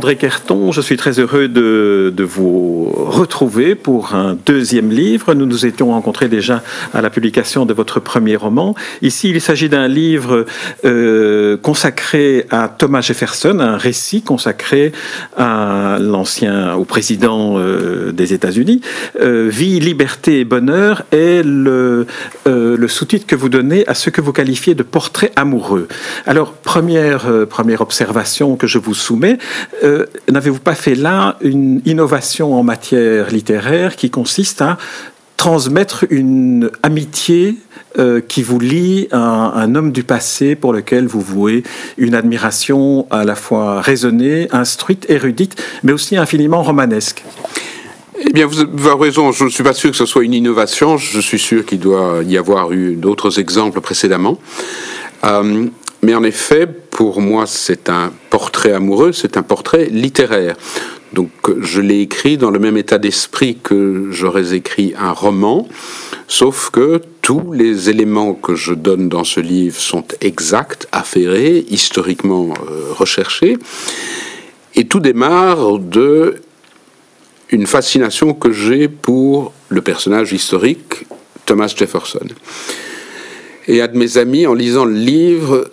André Kerton, je suis très heureux de, vous retrouver pour un deuxième livre. Nous nous étions rencontrés déjà à la publication de votre premier roman. Ici, il s'agit d'un livre euh, consacré à Thomas Jefferson, un récit consacré à l'ancien, au président euh, des États-Unis. Euh, Vie, liberté et bonheur est le, sous-titre que vous donnez à ce que vous qualifiez de portrait amoureux. Alors, première, première observation que je vous soumets. N'avez-vous pas fait là une innovation en matière littéraire qui consiste à transmettre une amitié euh, qui vous lie à un, un, homme du passé pour lequel vous vouez une admiration à la fois raisonnée, instruite, érudite, mais aussi infiniment romanesque? Eh bien, vous avez raison. Je ne suis pas sûr que ce soit une innovation. Je suis sûr qu'il doit y avoir eu d'autres exemples précédemment. Euh, mais en effet, pour moi, c'est un portrait amoureux, c'est un portrait littéraire. Donc je l'ai écrit dans le même état d'esprit que j'aurais écrit un roman, sauf que tous les éléments que je donne dans ce livre sont exacts, affairés, historiquement euh, recherchés. Et tout démarre de une fascination que j'ai pour le personnage historique Thomas Jefferson. Et un de mes amis, en lisant le livre,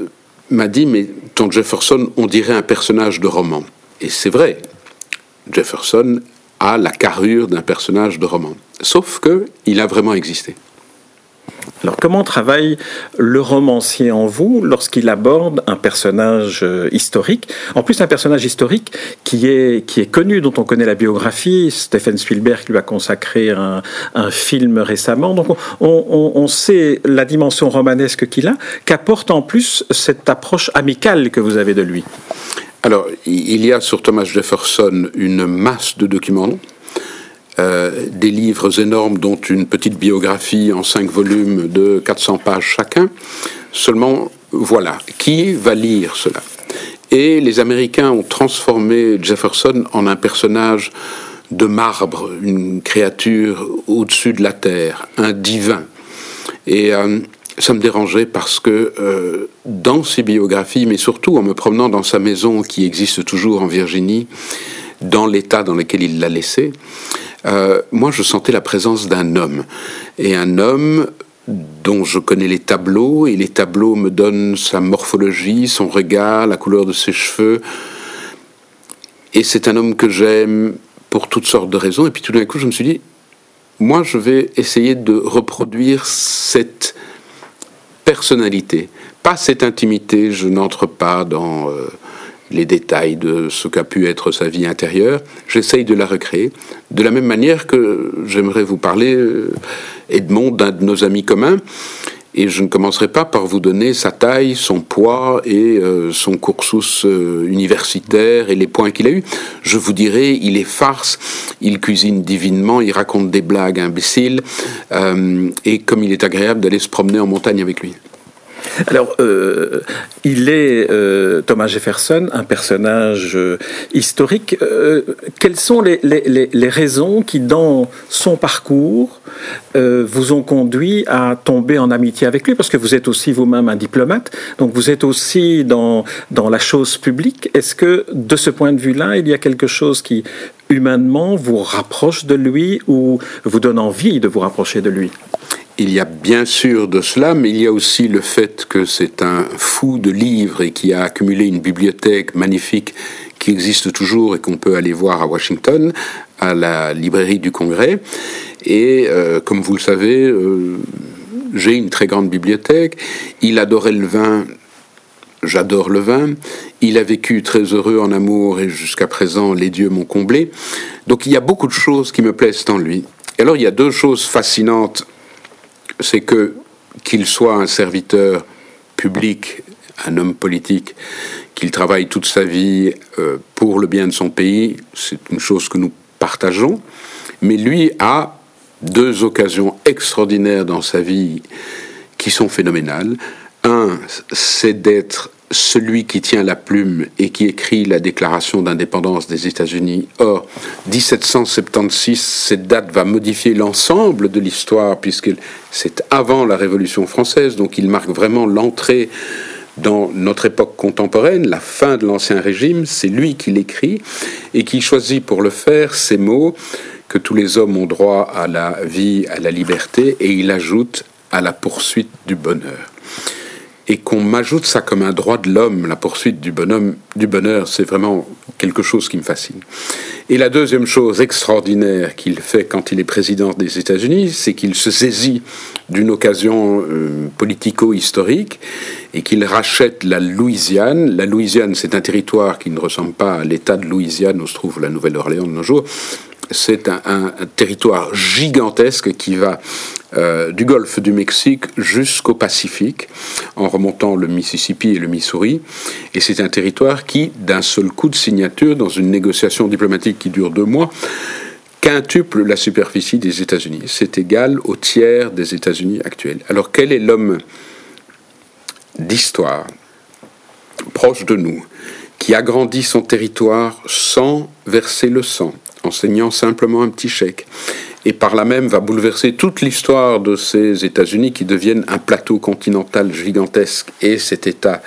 m'a dit Mais ton Jefferson, on dirait un personnage de roman. Et c'est vrai, Jefferson a la carrure d'un personnage de roman. Sauf qu'il a vraiment existé. Alors comment travaille le romancier en vous lorsqu'il aborde un personnage euh, historique? En plus un personnage historique qui est, qui est connu, dont on connaît la biographie. Stephen Spielberg lui a consacré un, un film récemment. Donc on, on, on, sait la dimension romanesque qu'il a, qu'apporte en plus cette approche amicale que vous avez de lui. Alors il y a sur Thomas Jefferson une masse de documents euh, des livres énormes, dont une petite biographie en cinq volumes de 400 pages chacun. Seulement, voilà, qui va lire cela? Et les Américains ont transformé Jefferson en un personnage de marbre, une créature au-dessus de la terre, un divin. Et euh, ça me dérangeait parce que euh, dans ses biographies, mais surtout en me promenant dans sa maison qui existe toujours en Virginie, dans l'état dans lequel il l'a laissé, euh, moi je sentais la présence d'un homme. Et un homme dont je connais les tableaux, et les tableaux me donnent sa morphologie, son regard, la couleur de ses cheveux. Et c'est un homme que j'aime pour toutes sortes de raisons. Et puis tout d'un coup, je me suis dit, moi, je vais essayer de reproduire cette personnalité, pas cette intimité. Je n'entre pas dans euh, les détails de ce qu'a pu être sa vie intérieure, j'essaye de la recréer. De la même manière que j'aimerais vous parler, euh, Edmond, d'un de nos amis communs, et je ne commencerai pas par vous donner sa taille, son poids et euh, son cursus euh, universitaire et les points qu'il a eus. Je vous dirai, il est farce, il cuisine divinement, il raconte des blagues imbéciles, et comme il est agréable d'aller se promener en montagne avec lui. Alors, euh, il est, euh, Thomas Jefferson, un personnage euh, historique. Quelles sont les, les, raisons qui, dans son parcours, vous ont conduit à tomber en amitié avec lui? Parce que vous êtes aussi vous-même un diplomate, donc vous êtes aussi dans, dans la chose publique. Est-ce que, de ce point de vue-là, il y a quelque chose qui, humainement, vous rapproche de lui ou vous donne envie de vous rapprocher de lui? Il y a bien sûr de cela, mais il y a aussi le fait que c'est un fou de livres et qui a accumulé une bibliothèque magnifique qui existe toujours et qu'on peut aller voir à Washington, à la librairie du Congrès. Et euh, comme vous le savez, euh, j'ai une très grande bibliothèque. Il adorait le vin. J'adore le vin. Il a vécu très heureux en amour et jusqu'à présent, les dieux m'ont comblé. Donc il y a beaucoup de choses qui me plaisent en lui. Et alors il y a deux choses fascinantes c'est que qu'il soit un serviteur public, un homme politique, qu'il travaille toute sa vie euh, pour le bien de son pays, c'est une chose que nous partageons, mais lui a deux occasions extraordinaires dans sa vie qui sont phénoménales. Un, c'est d'être celui qui tient la plume et qui écrit la déclaration d'indépendance des États-Unis. Or, 1776, cette date va modifier l'ensemble de l'histoire, puisque c'est avant la Révolution française, donc il marque vraiment l'entrée dans notre époque contemporaine, la fin de l'Ancien Régime, c'est lui qui l'écrit et qui choisit pour le faire ces mots que tous les hommes ont droit à la vie, à la liberté, et il ajoute à la poursuite du bonheur et qu'on m'ajoute ça comme un droit de l'homme, la poursuite du, bonhomme, du bonheur, c'est vraiment quelque chose qui me fascine. Et la deuxième chose extraordinaire qu'il fait quand il est président des États-Unis, c'est qu'il se saisit d'une occasion euh, politico-historique et qu'il rachète la Louisiane. La Louisiane, c'est un territoire qui ne ressemble pas à l'État de Louisiane où se trouve la Nouvelle-Orléans de nos jours. C'est un, territoire gigantesque qui va euh, du golfe du Mexique jusqu'au Pacifique, en remontant le Mississippi et le Missouri. Et c'est un territoire qui, d'un seul coup de signature, dans une négociation diplomatique qui dure deux mois, quintuple la superficie des États-Unis. C'est égal au tiers des États-Unis actuels. Alors quel est l'homme d'histoire, proche de nous, qui agrandit son territoire sans verser le sang, enseignant simplement un petit chèque, et par là même va bouleverser toute l'histoire de ces États-Unis qui deviennent un plateau continental gigantesque et cet État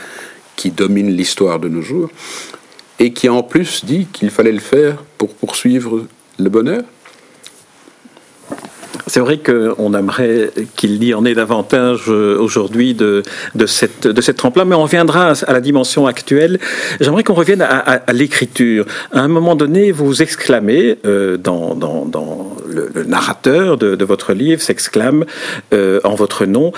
qui domine l'histoire de nos jours, et qui en plus dit qu'il fallait le faire pour poursuivre le bonheur c'est vrai qu'on aimerait qu'il y en ait davantage euh, aujourd'hui de, de cette, de cette trempe-là, mais on reviendra à la dimension actuelle. J'aimerais qu'on revienne à, l'écriture. À un moment donné, vous exclamez, euh, dans, dans, le, narrateur de, de, votre livre s'exclame euh, en votre nom,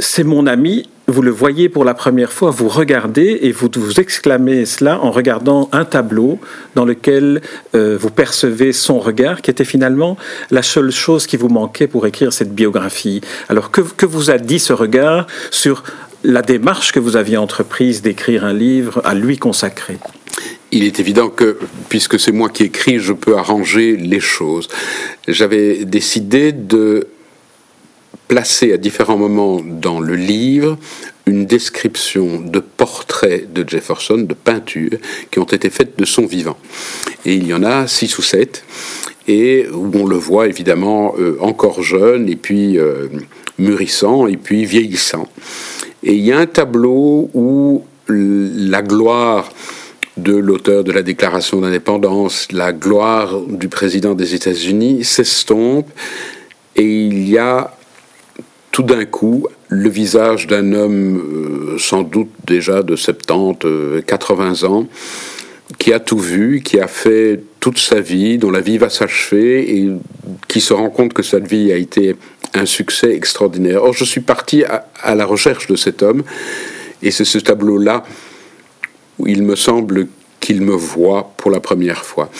c'est mon ami, vous le voyez pour la première fois, vous regardez et vous vous exclamez cela en regardant un tableau dans lequel euh, vous percevez son regard, qui était finalement la seule chose qui vous manquait pour écrire cette biographie. Alors que, que vous a dit ce regard sur la démarche que vous aviez entreprise d'écrire un livre à lui consacré? Il est évident que, puisque c'est moi qui écris, je peux arranger les choses. J'avais décidé de placer à différents moments dans le livre une description de portraits de Jefferson, de peintures, qui ont été faites de son vivant. Et il y en a six ou sept, et où on le voit évidemment euh, encore jeune, et puis euh, mûrissant, et puis vieillissant. Et il y a un tableau où la gloire de l'auteur de la Déclaration d'indépendance, la gloire du président des États-Unis s'estompe, et il y a tout d'un coup le visage d'un homme euh, sans doute déjà de 70, 80 euh, ans, qui a tout vu, qui a fait toute sa vie, dont la vie va s'achever et qui se rend compte que cette vie a été un succès extraordinaire. Or, je suis parti à, à la recherche de cet homme et c'est ce tableau-là où il me semble qu'il me voit pour la première fois.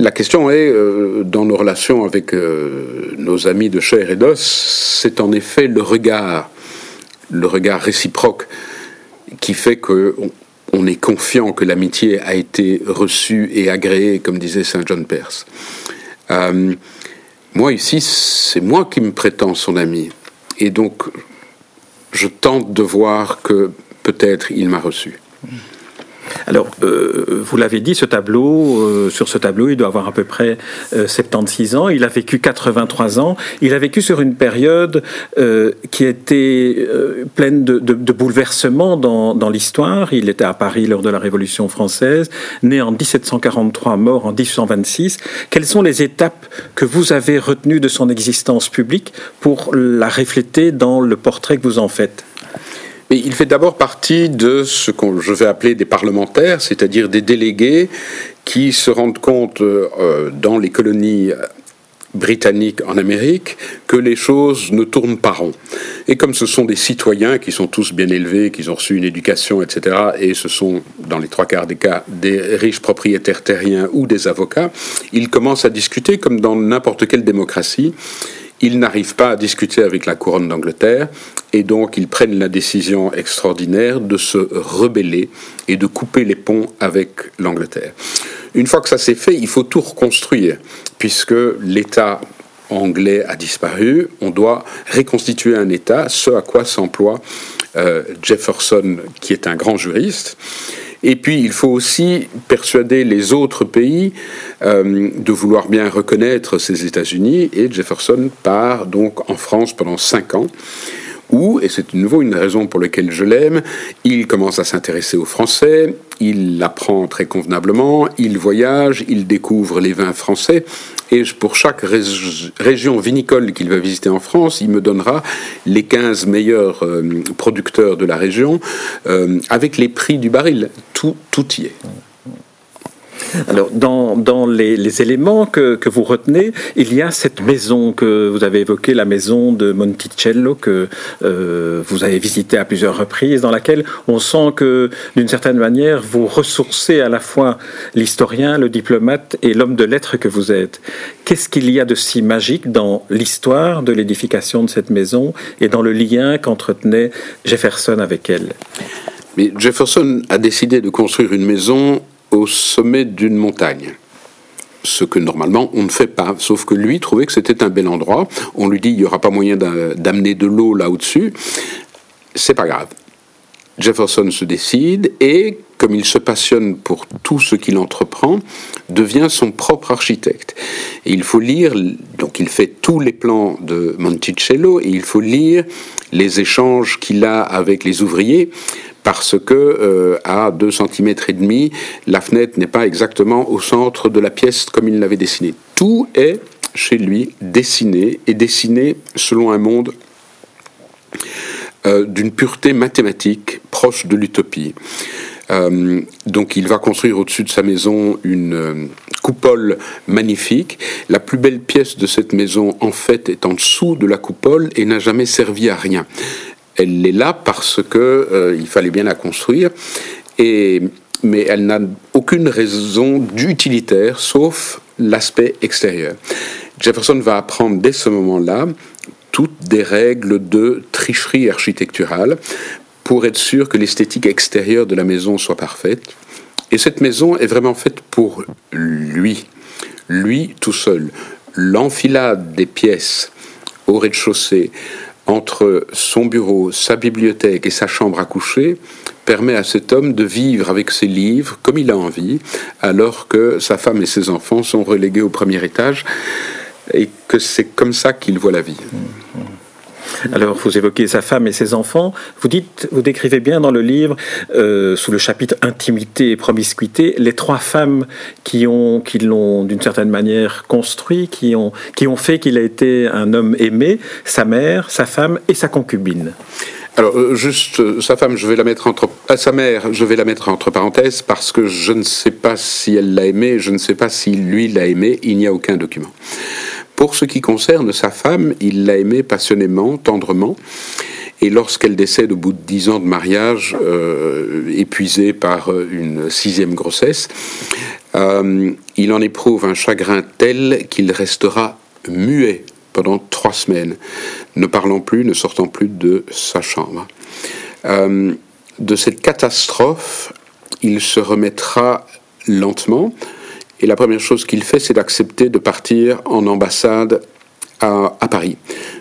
La question est, euh, dans nos relations avec euh, nos amis de chair et d'os, c'est en effet le regard, le regard réciproque qui fait que on, est confiant que l'amitié a été reçue et agréée, comme disait Saint John Perse. Euh, moi ici, c'est moi qui me prétends son ami, et donc je tente de voir que peut-être il m'a reçu. Alors, euh, vous l'avez dit, ce tableau, euh, sur ce tableau, il doit avoir à peu près 76 euh, ans. Il a vécu 83 ans. Il a vécu sur une période qui était pleine de, bouleversements dans, dans l'histoire. Il était à Paris lors de la Révolution française, né en 1743, mort en 1826. Quelles sont les étapes que vous avez retenues de son existence publique pour la refléter dans le portrait que vous en faites? Mais il fait d'abord partie de ce que je vais appeler des parlementaires, c'est-à-dire des délégués qui se rendent compte euh, dans les colonies britanniques en Amérique que les choses ne tournent pas rond. Et comme ce sont des citoyens qui sont tous bien élevés, qui ont reçu une éducation, etc., et ce sont, dans les trois quarts des cas, des riches propriétaires terriens ou des avocats, ils commencent à discuter comme dans n'importe quelle démocratie. Ils n'arrivent pas à discuter avec la couronne d'Angleterre, et donc ils prennent la décision extraordinaire de se rebeller et de couper les ponts avec l'Angleterre. Une fois que ça s'est fait, il faut tout reconstruire, puisque l'État anglais a disparu, on doit reconstituer un État, ce à quoi s'emploie euh, Jefferson, qui est un grand juriste. Et puis, il faut aussi persuader les autres pays euh, de vouloir bien reconnaître ces États-Unis. Et Jefferson part donc en France pendant cinq ans où, et c'est de nouveau une raison pour laquelle je l'aime, il commence à s'intéresser aux Français, il apprend très convenablement, il voyage, il découvre les vins français, et pour chaque région vinicole qu'il va visiter en France, il me donnera les 15 meilleurs euh, producteurs de la région, euh, avec les prix du baril. Tout, tout y est. Alors, dans, dans les, éléments que, que, vous retenez, il y a cette maison que vous avez évoquée, la maison de Monticello, que euh, vous avez visitée à plusieurs reprises, dans laquelle on sent que, d'une certaine manière, vous ressourcez à la fois l'historien, le diplomate et l'homme de lettres que vous êtes. Qu'est-ce qu'il y a de si magique dans l'histoire de l'édification de cette maison et dans le lien qu'entretenait Jefferson avec elle? Mais Jefferson a décidé de construire une maison au sommet d'une montagne. Ce que normalement on ne fait pas, sauf que lui trouvait que c'était un bel endroit. On lui dit il n'y aura pas moyen d'amener de l'eau là au-dessus. C'est pas grave. Jefferson se décide et, comme il se passionne pour tout ce qu'il entreprend, devient son propre architecte. Il faut lire, donc il fait tous les plans de Monticello et il faut lire les échanges qu'il a avec les ouvriers parce que euh, à 2 cm et demi, la fenêtre n'est pas exactement au centre de la pièce comme il l'avait dessiné. Tout est chez lui dessiné et dessiné selon un monde euh, d'une pureté mathématique proche de l'utopie. Euh, donc il va construire au-dessus de sa maison une coupole magnifique. La plus belle pièce de cette maison, en fait, est en dessous de la coupole et n'a jamais servi à rien elle est là parce que euh, il fallait bien la construire, et, mais elle n'a aucune raison d'utilitaire sauf l'aspect extérieur. Jefferson va apprendre dès ce moment-là toutes des règles de tricherie architecturale pour être sûr que l'esthétique extérieure de la maison soit parfaite. Et cette maison est vraiment faite pour lui, lui tout seul. L'enfilade des pièces au rez-de-chaussée, entre son bureau, sa bibliothèque et sa chambre à coucher permet à cet homme de vivre avec ses livres comme il a envie, alors que sa femme et ses enfants sont relégués au premier étage, et que c'est comme ça qu'il voit la vie. Alors, vous évoquez sa femme et ses enfants. Vous dites, vous décrivez bien dans le livre, euh, sous le chapitre intimité et promiscuité, les trois femmes qui ont, qui l'ont d'une certaine manière construit, qui ont, qui ont fait qu'il a été un homme aimé, sa mère, sa femme et sa concubine. Alors, euh, juste, euh, sa femme, je vais la mettre entre. sa mère, je vais la mettre entre parenthèses parce que je ne sais pas si elle l'a aimé, je ne sais pas si lui l'a aimé, il n'y a aucun document. Pour ce qui concerne sa femme, il l'a aimée passionnément, tendrement. Et lorsqu'elle décède au bout de dix ans de mariage, euh, épuisée par euh, une sixième grossesse, euh, il en éprouve un chagrin tel qu'il restera muet pendant trois semaines, ne parlant plus, ne sortant plus de sa chambre. de cette catastrophe, il se remettra lentement, et la première chose qu'il fait, c'est d'accepter de partir en ambassade à, Paris.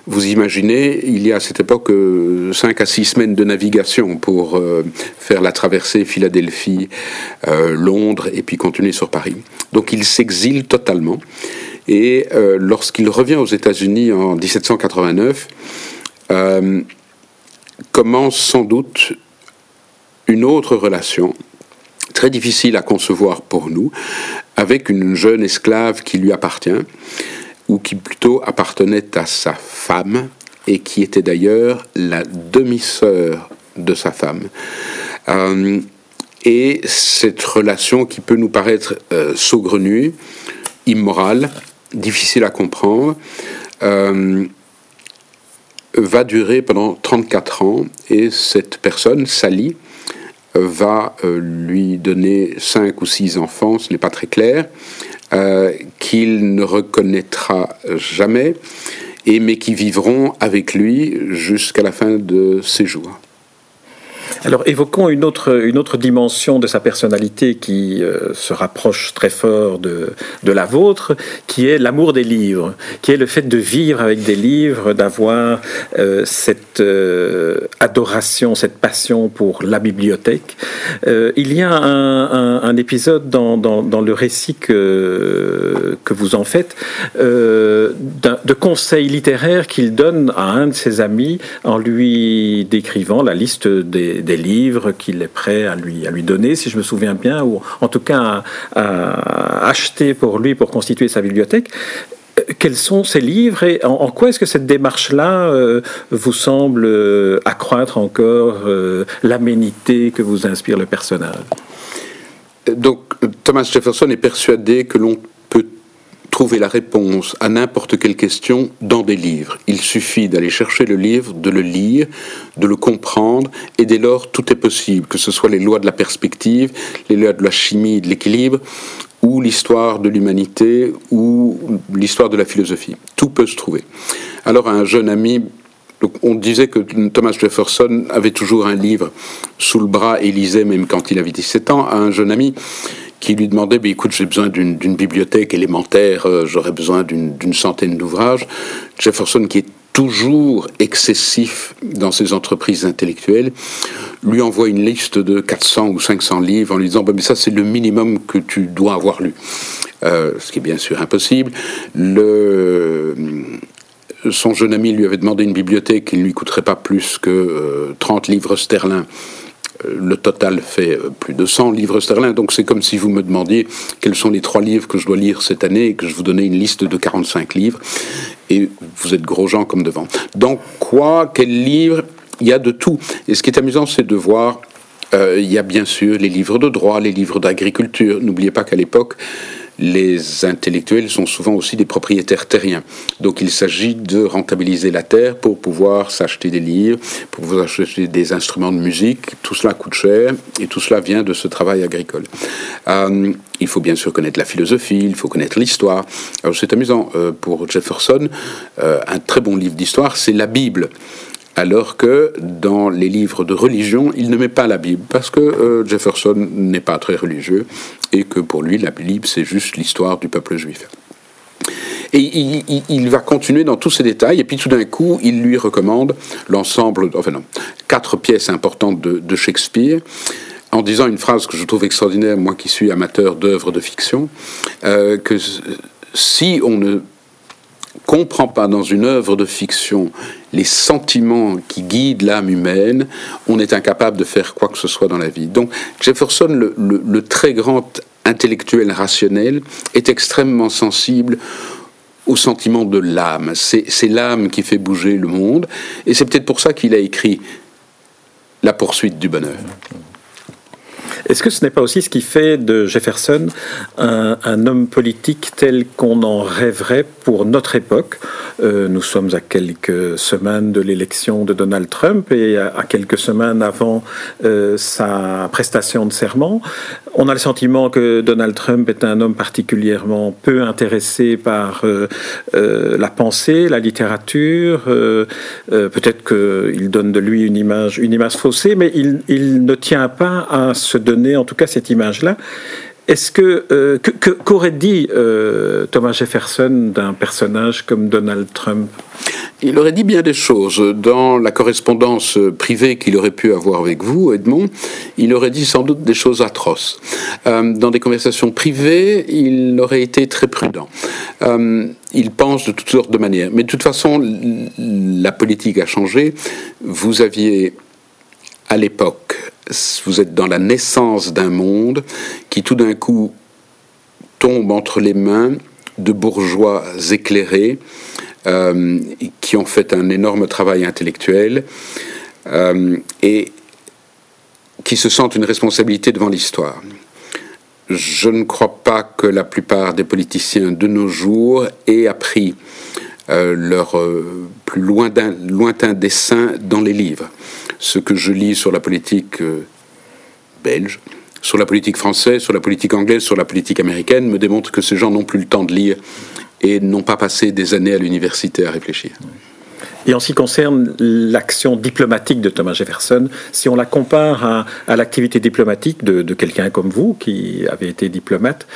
Vous imaginez, il y a à cette époque euh, cinq à six semaines de navigation pour euh, faire la traversée Philadelphie, euh, Londres et puis continuer sur Paris. Donc il s'exile totalement. Et lorsqu'il revient aux États-Unis en 1789, commence sans doute une autre relation très difficile à concevoir pour nous, avec une jeune esclave qui lui appartient, ou qui plutôt appartenait à sa femme, et qui était d'ailleurs la demi-sœur de sa femme. Euh, et cette relation qui peut nous paraître euh, saugrenue, immorale, difficile à comprendre, euh, va durer pendant 34 ans, et cette personne, Sally, va euh, lui donner cinq ou six enfants, ce n'est pas très clair, euh, qu'il ne reconnaîtra jamais et mais qui vivront avec lui jusqu'à la fin de ses jours. Alors évoquons une autre, une autre dimension de sa personnalité qui euh, se rapproche très fort de, la vôtre, qui est l'amour des livres, qui est le fait de vivre avec des livres, d'avoir euh, cette euh, adoration, cette passion pour la bibliothèque. il y a un, épisode dans, dans, le récit que, que vous en faites de conseils littéraires qu'il donne à un de ses amis en lui décrivant la liste des livres qu'il est prêt à lui, à lui donner, si je me souviens bien, ou en tout cas à, acheter pour lui pour constituer sa bibliothèque. Euh, quels sont ces livres et en, quoi est-ce que cette démarche-là euh, vous semble euh, accroître encore l'aménité que vous inspire le personnage? Donc Thomas Jefferson est persuadé que l'on trouver la réponse à n'importe quelle question dans des livres. Il suffit d'aller chercher le livre, de le lire, de le comprendre, et dès lors tout est possible, que ce soit les lois de la perspective, les lois de la chimie, de l'équilibre, ou l'histoire de l'humanité, ou l'histoire de la philosophie. Tout peut se trouver. Alors un jeune ami on disait que Thomas Jefferson avait toujours un livre sous le bras et lisait même quand il avait 17 ans à un jeune ami qui lui demandait bah, écoute, j'ai besoin d'une bibliothèque élémentaire, euh, j'aurais besoin d'une centaine d'ouvrages. Jefferson, qui est toujours excessif dans ses entreprises intellectuelles, lui envoie une liste de 400 ou 500 livres en lui disant mais ça, c'est le minimum que tu dois avoir lu. Euh, ce qui est bien sûr impossible. Le, son jeune ami lui avait demandé une bibliothèque qui ne lui coûterait pas plus que 30 euh, livres sterling le total fait euh, plus de 100 livres sterling, donc c'est comme si vous me demandiez quels sont les trois livres que je dois lire cette année et que je vous donnais une liste de 45 livres, et vous êtes gros gens comme devant. Donc quoi, quel livre Il y a de tout. Et ce qui est amusant, c'est de voir, euh, il y a bien sûr les livres de droit, les livres d'agriculture. N'oubliez pas qu'à l'époque, les intellectuels sont souvent aussi des propriétaires terriens. Donc il s'agit de rentabiliser la terre pour pouvoir s'acheter des livres, pour pouvoir acheter des instruments de musique. Tout cela coûte cher et tout cela vient de ce travail agricole. Euh, il faut bien sûr connaître la philosophie, il faut connaître l'histoire. Alors c'est amusant, euh, pour Jefferson, euh, un très bon livre d'histoire, c'est la Bible alors que dans les livres de religion, il ne met pas la Bible, parce que euh, Jefferson n'est pas très religieux, et que pour lui, la Bible, c'est juste l'histoire du peuple juif. Et il, va continuer dans tous ces détails, et puis tout d'un coup, il lui recommande l'ensemble, enfin non, quatre pièces importantes de, Shakespeare, en disant une phrase que je trouve extraordinaire, moi qui suis amateur d'œuvres de fiction, euh, que si on ne comprend pas dans une œuvre de fiction les sentiments qui guident l'âme humaine, on est incapable de faire quoi que ce soit dans la vie. Donc Jefferson, le, très grand intellectuel rationnel, est extrêmement sensible au sentiment de l'âme. C'est l'âme qui fait bouger le monde, et c'est peut-être pour ça qu'il a écrit La poursuite du bonheur. Est-ce que ce n'est pas aussi ce qui fait de Jefferson un, homme politique tel qu'on en rêverait pour notre époque? Euh, Nous sommes à quelques semaines de l'élection de Donald Trump et à, quelques semaines avant euh, sa prestation de serment. On a le sentiment que Donald Trump est un homme particulièrement peu intéressé par euh, la pensée, la littérature. Peut-être qu'il donne de lui une image, une image faussée, mais il, il ne tient pas à se donner en tout cas cette image-là. Est-ce que euh, qu'aurait dit euh, Thomas Jefferson d'un personnage comme Donald Trump? Il aurait dit bien des choses. Dans la correspondance privée qu'il aurait pu avoir avec vous, Edmond, il aurait dit sans doute des choses atroces. Euh, dans des conversations privées, il aurait été très prudent. il pense de toutes sortes de manières. Mais de toute façon, la politique a changé. Vous aviez à l'époque vous êtes dans la naissance d'un monde qui tout d'un coup tombe entre les mains de bourgeois éclairés euh, qui ont fait un énorme travail intellectuel euh, et qui se sentent une responsabilité devant l'histoire. Je ne crois pas que la plupart des politiciens de nos jours aient appris leur plus lointain, lointain dessin dans les livres ce que je lis sur la politique euh, belge, sur la politique française, sur la politique anglaise, sur la politique américaine, me démontre que ces gens n'ont plus le temps de lire et n'ont pas passé des années à l'université à réfléchir. Et en ce qui concerne l'action diplomatique de Thomas Jefferson, si on la compare à, l'activité diplomatique de, quelqu'un comme vous, qui avait été diplomate,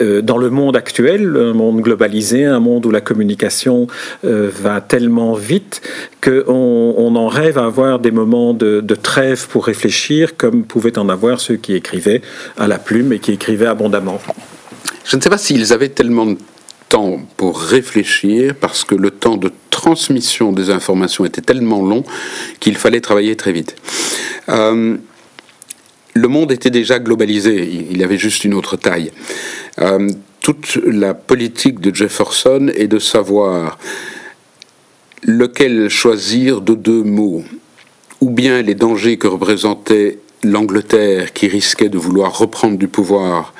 euh, dans le monde actuel, un monde globalisé, un monde où la communication euh, va tellement vite qu'on on en rêve à avoir des moments de, trêve pour réfléchir, comme pouvaient en avoir ceux qui écrivaient à la plume et qui écrivaient abondamment. Je ne sais pas s'ils avaient tellement de temps pour réfléchir parce que le temps de transmission des informations était tellement long qu'il fallait travailler très vite. Euh, le monde était déjà globalisé, il avait juste une autre taille. Euh, toute la politique de Jefferson est de savoir lequel choisir de deux mots, ou bien les dangers que représentait l'Angleterre qui risquait de vouloir reprendre du pouvoir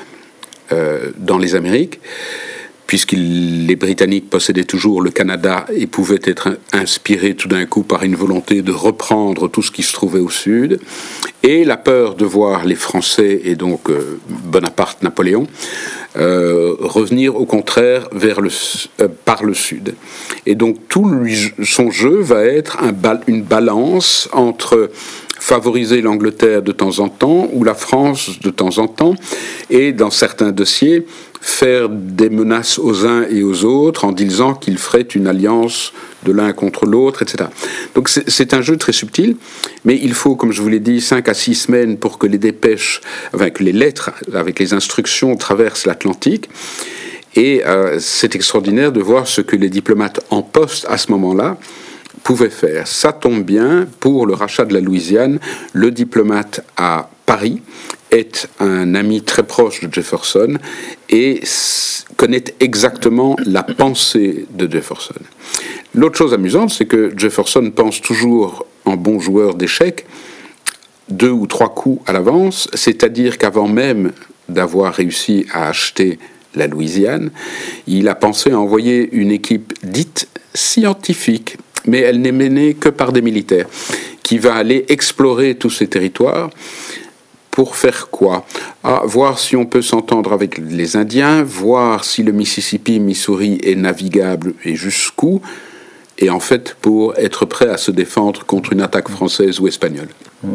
euh, dans les Amériques, puisque les Britanniques possédaient toujours le Canada et pouvaient être inspirés tout d'un coup par une volonté de reprendre tout ce qui se trouvait au sud, et la peur de voir les Français et donc euh, Bonaparte, Napoléon, euh, revenir au contraire vers le, euh, par le sud. Et donc tout son jeu va être un, une balance entre favoriser l'Angleterre de temps en temps ou la France de temps en temps, et dans certains dossiers, faire des menaces aux uns et aux autres en disant qu'ils feraient une alliance de l'un contre l'autre, etc. Donc c'est un jeu très subtil, mais il faut, comme je vous l'ai dit, cinq à six semaines pour que les dépêches, enfin que les lettres avec les instructions traversent l'Atlantique. Et euh, c'est extraordinaire de voir ce que les diplomates en poste à ce moment-là pouvaient faire. Ça tombe bien, pour le rachat de la Louisiane, le diplomate à Paris est un ami très proche de Jefferson et connaît exactement la pensée de Jefferson. L'autre chose amusante, c'est que Jefferson pense toujours en bon joueur d'échecs, deux ou trois coups à l'avance, c'est-à-dire qu'avant même d'avoir réussi à acheter la Louisiane, il a pensé à envoyer une équipe dite scientifique, mais elle n'est menée que par des militaires, qui va aller explorer tous ces territoires pour faire quoi? Voir si on peut s'entendre avec les Indiens, voir si le Mississippi, Missouri est navigable et jusqu'où, et en fait pour être prêt à se défendre contre une attaque française ou espagnole. Mmh.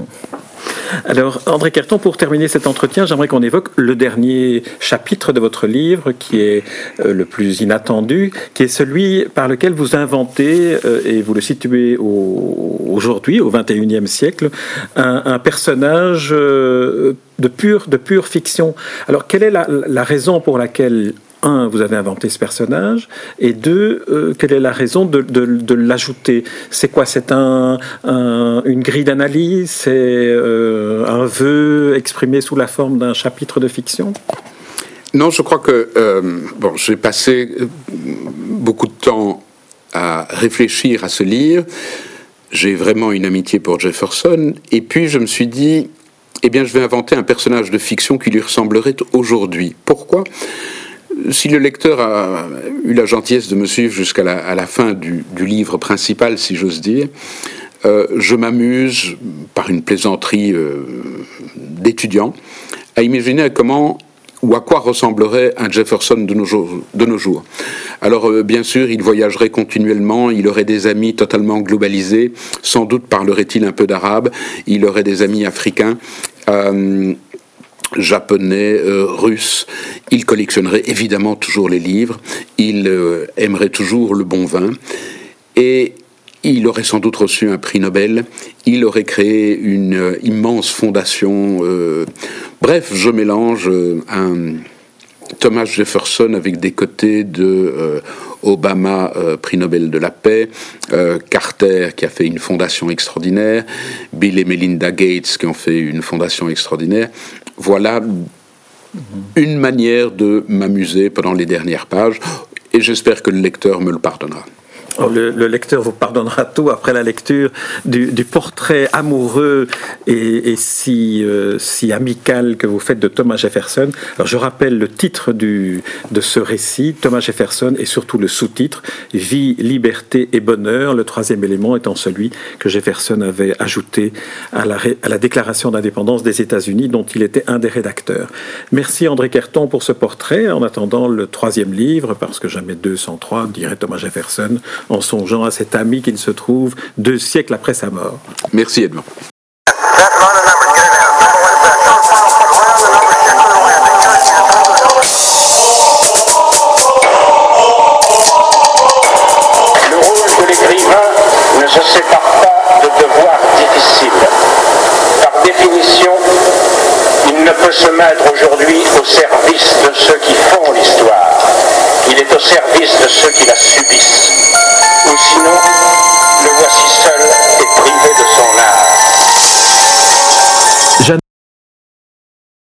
Alors, André Carton, pour terminer cet entretien, j'aimerais qu'on évoque le dernier chapitre de votre livre, qui est euh, le plus inattendu, qui est celui par lequel vous inventez, euh, et vous le situez aujourd'hui, au XXIe siècle, un, personnage euh, de pure, de pure fiction. Alors, quelle est la raison pour laquelle un, vous avez inventé ce personnage, et deux, euh, quelle est la raison de, l'ajouter? C'est quoi? C'est un, une grille d'analyse? C'est euh, un vœu exprimé sous la forme d'un chapitre de fiction? Non, je crois que euh, j'ai passé beaucoup de temps à réfléchir à ce livre. J'ai vraiment une amitié pour Jefferson, et puis je me suis dit, eh bien, je vais inventer un personnage de fiction qui lui ressemblerait aujourd'hui. Pourquoi? Si le lecteur a eu la gentillesse de me suivre jusqu'à la, fin du, livre principal, si j'ose dire, euh, je m'amuse, par une plaisanterie euh, d'étudiant, à imaginer comment ou à quoi ressemblerait un Jefferson de nos jours. Alors, euh, bien sûr, il voyagerait continuellement, il aurait des amis totalement globalisés, sans doute parlerait-il un peu d'arabe, il aurait des amis africains japonais, euh, russe. Il collectionnerait évidemment toujours les livres, il euh, aimerait toujours le bon vin, et il aurait sans doute reçu un prix Nobel, il aurait créé une euh, immense fondation. bref, je mélange un Thomas Jefferson avec des côtés de Obama, prix Nobel de la paix, Carter qui a fait une fondation extraordinaire, Bill et Melinda Gates qui ont fait une fondation extraordinaire, voilà une manière de m'amuser pendant les dernières pages, et j'espère que le lecteur me le pardonnera. Oh, le, lecteur vous pardonnera tout après la lecture du, portrait amoureux et, si, euh, si amical que vous faites de Thomas Jefferson. Alors je rappelle le titre de ce récit, Thomas Jefferson, et surtout le sous-titre, Vie, liberté et bonheur, le troisième élément étant celui que Jefferson avait ajouté à la, à la déclaration d'indépendance des États-Unis dont il était un des rédacteurs. Merci André Kerton pour ce portrait. En attendant le troisième livre, parce que jamais 203, dirait Thomas Jefferson, en songeant à cet ami qu'il se trouve deux siècles après sa mort. Merci Edmond. Le rouge de l'écrivain ne se sépare pas de devoirs difficiles. Par définition, il ne peut se mettre aujourd'hui au service de ceux qui font l'histoire. Il est au service de ceux qui la subissent ou sinon le voici seul et privé de souvenirs.